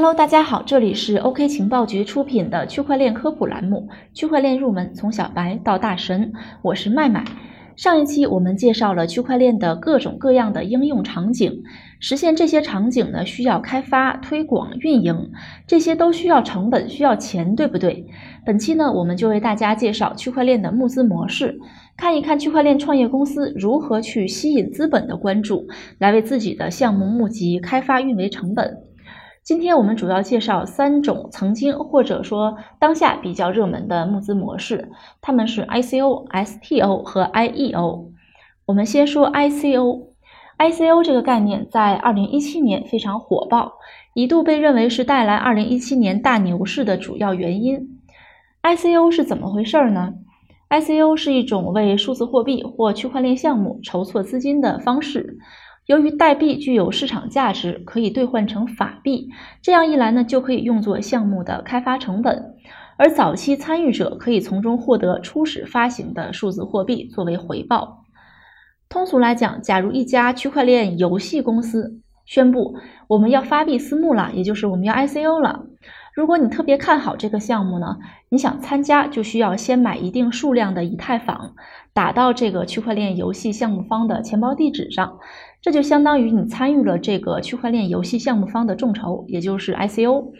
Hello，大家好，这里是 OK 情报局出品的区块链科普栏目《区块链入门：从小白到大神》，我是麦麦。上一期我们介绍了区块链的各种各样的应用场景，实现这些场景呢，需要开发、推广、运营，这些都需要成本，需要钱，对不对？本期呢，我们就为大家介绍区块链的募资模式，看一看区块链创业公司如何去吸引资本的关注，来为自己的项目募集、开发、运维成本。今天我们主要介绍三种曾经或者说当下比较热门的募资模式，它们是 ICO、STO 和 IEO。我们先说 ICO，ICO 这个概念在2017年非常火爆，一度被认为是带来2017年大牛市的主要原因。ICO 是怎么回事呢？ICO 是一种为数字货币或区块链项目筹措资金的方式。由于代币具有市场价值，可以兑换成法币，这样一来呢，就可以用作项目的开发成本，而早期参与者可以从中获得初始发行的数字货币作为回报。通俗来讲，假如一家区块链游戏公司宣布我们要发币私募了，也就是我们要 ICO 了。如果你特别看好这个项目呢，你想参加，就需要先买一定数量的以太坊，打到这个区块链游戏项目方的钱包地址上，这就相当于你参与了这个区块链游戏项目方的众筹，也就是 ICO。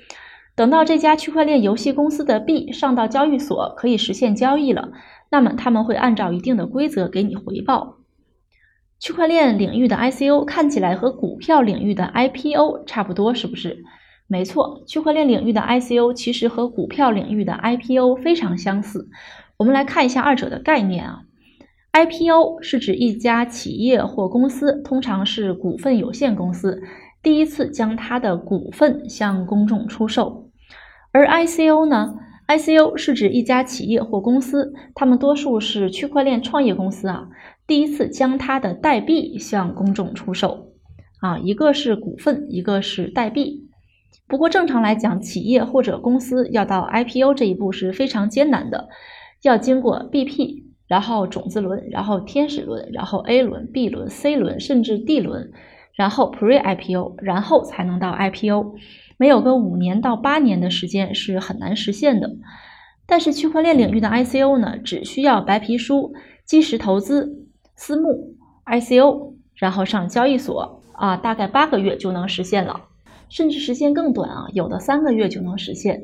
等到这家区块链游戏公司的币上到交易所，可以实现交易了，那么他们会按照一定的规则给你回报。区块链领域的 ICO 看起来和股票领域的 IPO 差不多，是不是？没错，区块链领域的 ICO 其实和股票领域的 IPO 非常相似。我们来看一下二者的概念啊。IPO 是指一家企业或公司，通常是股份有限公司，第一次将它的股份向公众出售。而 ICO 呢？ICO 是指一家企业或公司，他们多数是区块链创业公司啊，第一次将它的代币向公众出售啊，一个是股份，一个是代币。不过正常来讲，企业或者公司要到 IPO 这一步是非常艰难的，要经过 BP，然后种子轮，然后天使轮，然后 A 轮、B 轮、C 轮，甚至 D 轮，然后 Pre-IPO，然后才能到 IPO。没有个五年到八年的时间是很难实现的。但是区块链领域的 ICO 呢，只需要白皮书、基石投资、私募、ICO，然后上交易所啊，大概八个月就能实现了。甚至时间更短啊，有的三个月就能实现，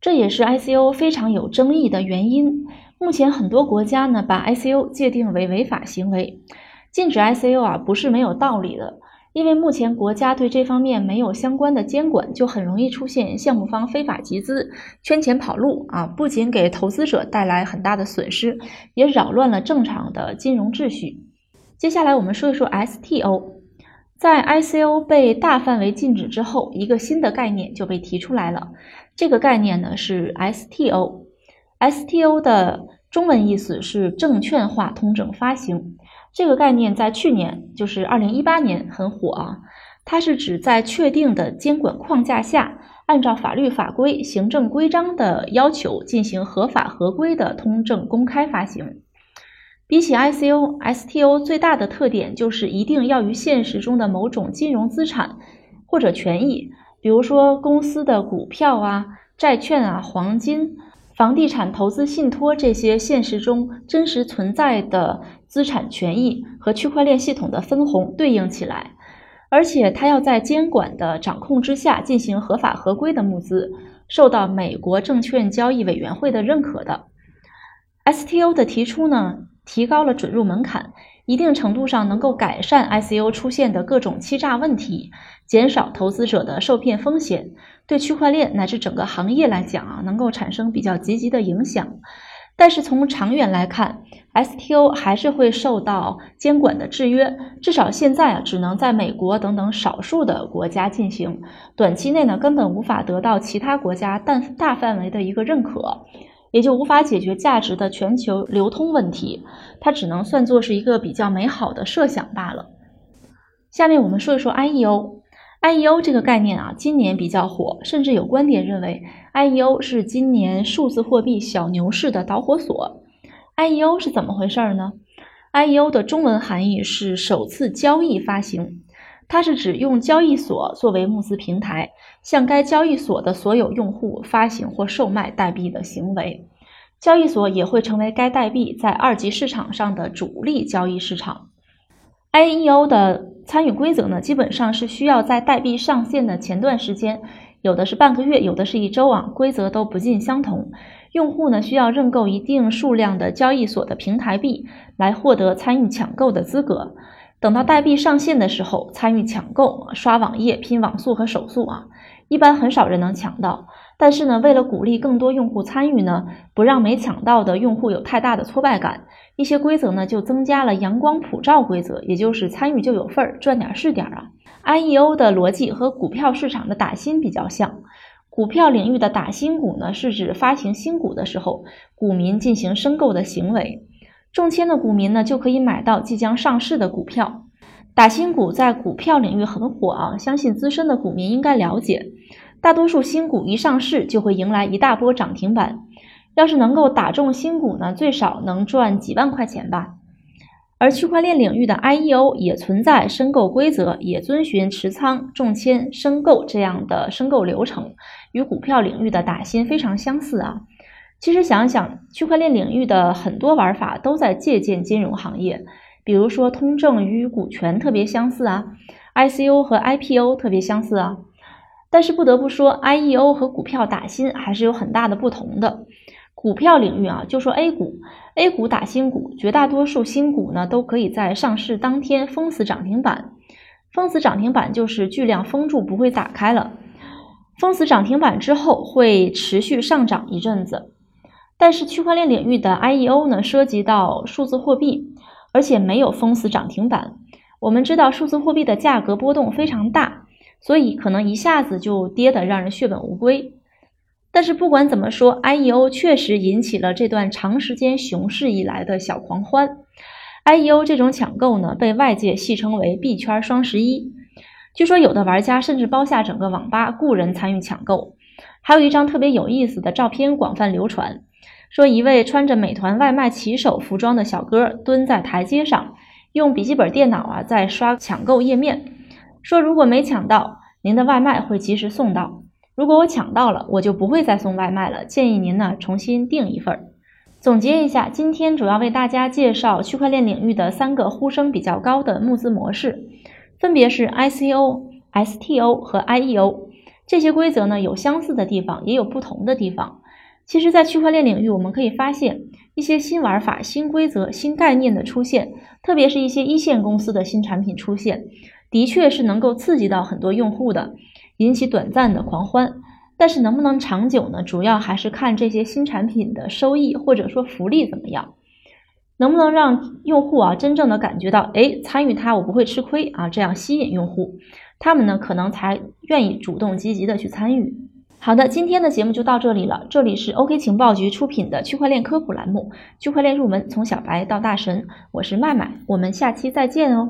这也是 ICO 非常有争议的原因。目前很多国家呢把 ICO 界定为违法行为，禁止 ICO 啊不是没有道理的，因为目前国家对这方面没有相关的监管，就很容易出现项目方非法集资、圈钱跑路啊，不仅给投资者带来很大的损失，也扰乱了正常的金融秩序。接下来我们说一说 STO。在 ICO 被大范围禁止之后，一个新的概念就被提出来了。这个概念呢是 STO。STO 的中文意思是证券化通证发行。这个概念在去年，就是2018年很火啊。它是指在确定的监管框架下，按照法律法规、行政规章的要求进行合法合规的通证公开发行。比起 ICO、STO 最大的特点就是一定要与现实中的某种金融资产或者权益，比如说公司的股票啊、债券啊、黄金、房地产投资信托这些现实中真实存在的资产权益和区块链系统的分红对应起来，而且它要在监管的掌控之下进行合法合规的募资，受到美国证券交易委员会的认可的。STO 的提出呢？提高了准入门槛，一定程度上能够改善 ICO 出现的各种欺诈问题，减少投资者的受骗风险，对区块链乃至整个行业来讲啊，能够产生比较积极的影响。但是从长远来看，STO 还是会受到监管的制约，至少现在啊，只能在美国等等少数的国家进行，短期内呢，根本无法得到其他国家大大范围的一个认可。也就无法解决价值的全球流通问题，它只能算作是一个比较美好的设想罢了。下面我们说一说 IEO，IEO 这个概念啊，今年比较火，甚至有观点认为 IEO 是今年数字货币小牛市的导火索。IEO 是怎么回事儿呢？IEO 的中文含义是首次交易发行，它是指用交易所作为募资平台，向该交易所的所有用户发行或售卖代币的行为。交易所也会成为该代币在二级市场上的主力交易市场。IEO 的参与规则呢，基本上是需要在代币上线的前段时间，有的是半个月，有的是一周啊，规则都不尽相同。用户呢需要认购一定数量的交易所的平台币，来获得参与抢购的资格。等到代币上线的时候，参与抢购、刷网页、拼网速和手速啊，一般很少人能抢到。但是呢，为了鼓励更多用户参与呢，不让没抢到的用户有太大的挫败感，一些规则呢就增加了阳光普照规则，也就是参与就有份儿，赚点是点啊。IEO 的逻辑和股票市场的打新比较像，股票领域的打新股呢，是指发行新股的时候，股民进行申购的行为。中签的股民呢，就可以买到即将上市的股票。打新股在股票领域很火啊，相信资深的股民应该了解。大多数新股一上市就会迎来一大波涨停板，要是能够打中新股呢，最少能赚几万块钱吧。而区块链领域的 IEO 也存在申购规则，也遵循持仓、中签、申购这样的申购流程，与股票领域的打新非常相似啊。其实想想，区块链领域的很多玩法都在借鉴金融行业，比如说通证与股权特别相似啊，ICO 和 IPO 特别相似啊。但是不得不说，IEO 和股票打新还是有很大的不同的。股票领域啊，就说 A 股，A 股打新股，绝大多数新股呢都可以在上市当天封死涨停板。封死涨停板就是巨量封住，不会打开了。封死涨停板之后会持续上涨一阵子。但是区块链领域的 IEO 呢，涉及到数字货币，而且没有封死涨停板。我们知道数字货币的价格波动非常大，所以可能一下子就跌得让人血本无归。但是不管怎么说，IEO 确实引起了这段长时间熊市以来的小狂欢。IEO 这种抢购呢，被外界戏称为币圈双十一。据说有的玩家甚至包下整个网吧雇人参与抢购。还有一张特别有意思的照片广泛流传。说一位穿着美团外卖骑手服装的小哥蹲在台阶上，用笔记本电脑啊在刷抢购页面。说如果没抢到，您的外卖会及时送到；如果我抢到了，我就不会再送外卖了。建议您呢重新订一份。总结一下，今天主要为大家介绍区块链领域的三个呼声比较高的募资模式，分别是 ICO、STO 和 IEO。这些规则呢有相似的地方，也有不同的地方。其实，在区块链领域，我们可以发现一些新玩法、新规则、新概念的出现，特别是一些一线公司的新产品出现，的确是能够刺激到很多用户的，引起短暂的狂欢。但是，能不能长久呢？主要还是看这些新产品的收益或者说福利怎么样，能不能让用户啊真正的感觉到，哎，参与它我不会吃亏啊，这样吸引用户，他们呢可能才愿意主动积极的去参与。好的，今天的节目就到这里了。这里是 OK 情报局出品的区块链科普栏目《区块链入门：从小白到大神》，我是麦麦，我们下期再见哦。